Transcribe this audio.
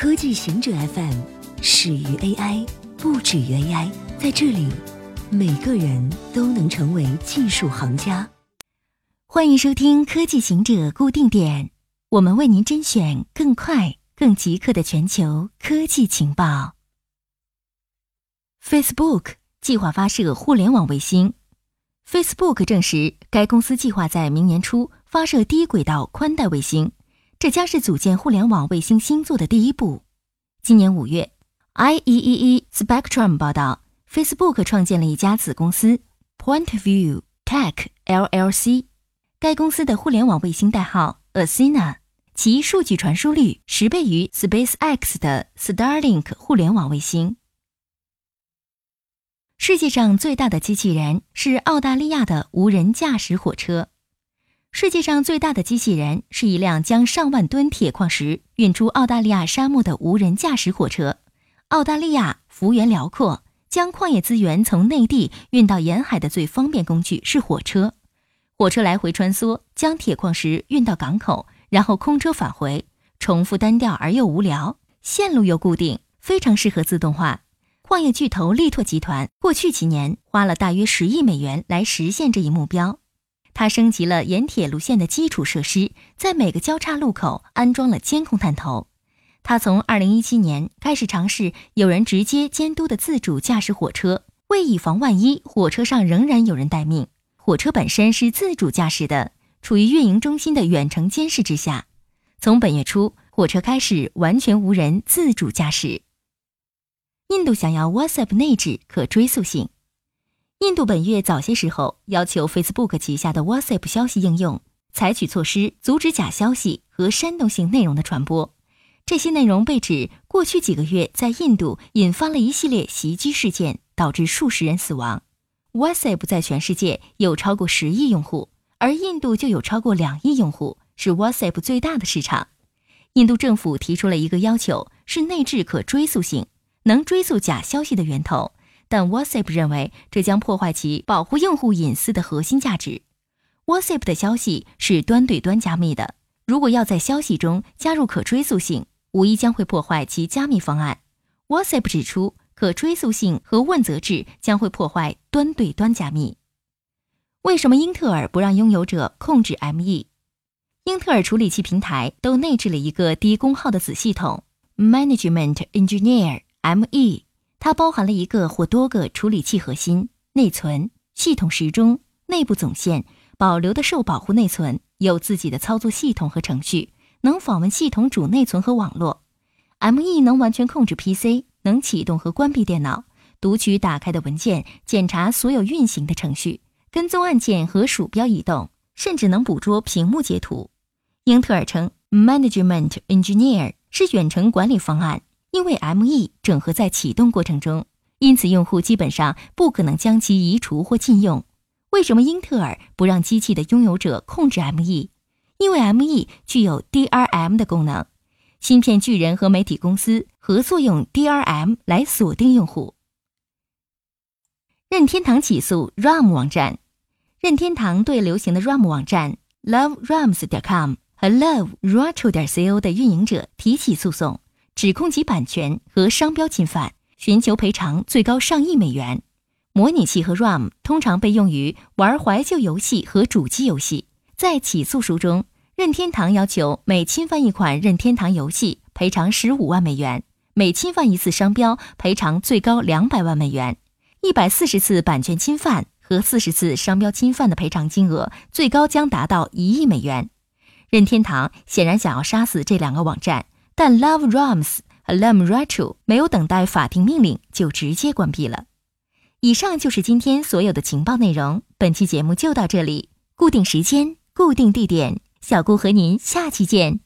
科技行者 FM 始于 AI，不止于 AI。在这里，每个人都能成为技术行家。欢迎收听科技行者固定点，我们为您甄选更快、更即刻的全球科技情报。Facebook 计划发射互联网卫星。Facebook 证实，该公司计划在明年初发射低轨道宽带卫星。这将是组建互联网卫星星座的第一步。今年五月，IEEE Spectrum 报道，Facebook 创建了一家子公司 PointView Tech LLC。该公司的互联网卫星代号 Athena，其数据传输率十倍于 SpaceX 的 Starlink 互联网卫星。世界上最大的机器人是澳大利亚的无人驾驶火车。世界上最大的机器人是一辆将上万吨铁矿石运出澳大利亚沙漠的无人驾驶火车。澳大利亚幅员辽阔，将矿业资源从内地运到沿海的最方便工具是火车。火车来回穿梭，将铁矿石运到港口，然后空车返回，重复单调而又无聊，线路又固定，非常适合自动化。矿业巨头力拓集团过去几年花了大约十亿美元来实现这一目标。它升级了沿铁路线的基础设施，在每个交叉路口安装了监控探头。它从2017年开始尝试有人直接监督的自主驾驶火车，为以防万一，火车上仍然有人待命。火车本身是自主驾驶的，处于运营中心的远程监视之下。从本月初，火车开始完全无人自主驾驶。印度想要 WhatsApp 内置可追溯性。印度本月早些时候要求 Facebook 旗下的 WhatsApp 消息应用采取措施，阻止假消息和煽动性内容的传播。这些内容被指过去几个月在印度引发了一系列袭击事件，导致数十人死亡。WhatsApp 在全世界有超过十亿用户，而印度就有超过两亿用户，是 WhatsApp 最大的市场。印度政府提出了一个要求，是内置可追溯性，能追溯假消息的源头。但 WhatsApp 认为这将破坏其保护用户隐私的核心价值。WhatsApp 的消息是端对端加密的，如果要在消息中加入可追溯性，无疑将会破坏其加密方案。WhatsApp 指出，可追溯性和问责制将会破坏端对端加密。为什么英特尔不让拥有者控制 ME？英特尔处理器平台都内置了一个低功耗的子系统 Management Engineer ME。它包含了一个或多个处理器核心、内存、系统时钟、内部总线、保留的受保护内存，有自己的操作系统和程序，能访问系统主内存和网络。ME 能完全控制 PC，能启动和关闭电脑，读取打开的文件，检查所有运行的程序，跟踪按键和鼠标移动，甚至能捕捉屏幕截图。英特尔称，Management Engineer 是远程管理方案。因为 ME 整合在启动过程中，因此用户基本上不可能将其移除或禁用。为什么英特尔不让机器的拥有者控制 ME？因为 ME 具有 DRM 的功能。芯片巨人和媒体公司合作用 DRM 来锁定用户。任天堂起诉 RAM 网站。任天堂对流行的 RAM 网站 LoveRAMS.com 和 LoveRetro.co 的运营者提起诉讼。指控其版权和商标侵犯，寻求赔偿最高上亿美元。模拟器和 RAM 通常被用于玩怀旧游戏和主机游戏。在起诉书中，任天堂要求每侵犯一款任天堂游戏赔偿十五万美元，每侵犯一次商标赔偿最高两百万美元。一百四十次版权侵犯和四十次商标侵犯的赔偿金额最高将达到一亿美元。任天堂显然想要杀死这两个网站。但 Love Rams 和 Lem Retro 没有等待法庭命令就直接关闭了。以上就是今天所有的情报内容。本期节目就到这里，固定时间，固定地点，小顾和您下期见。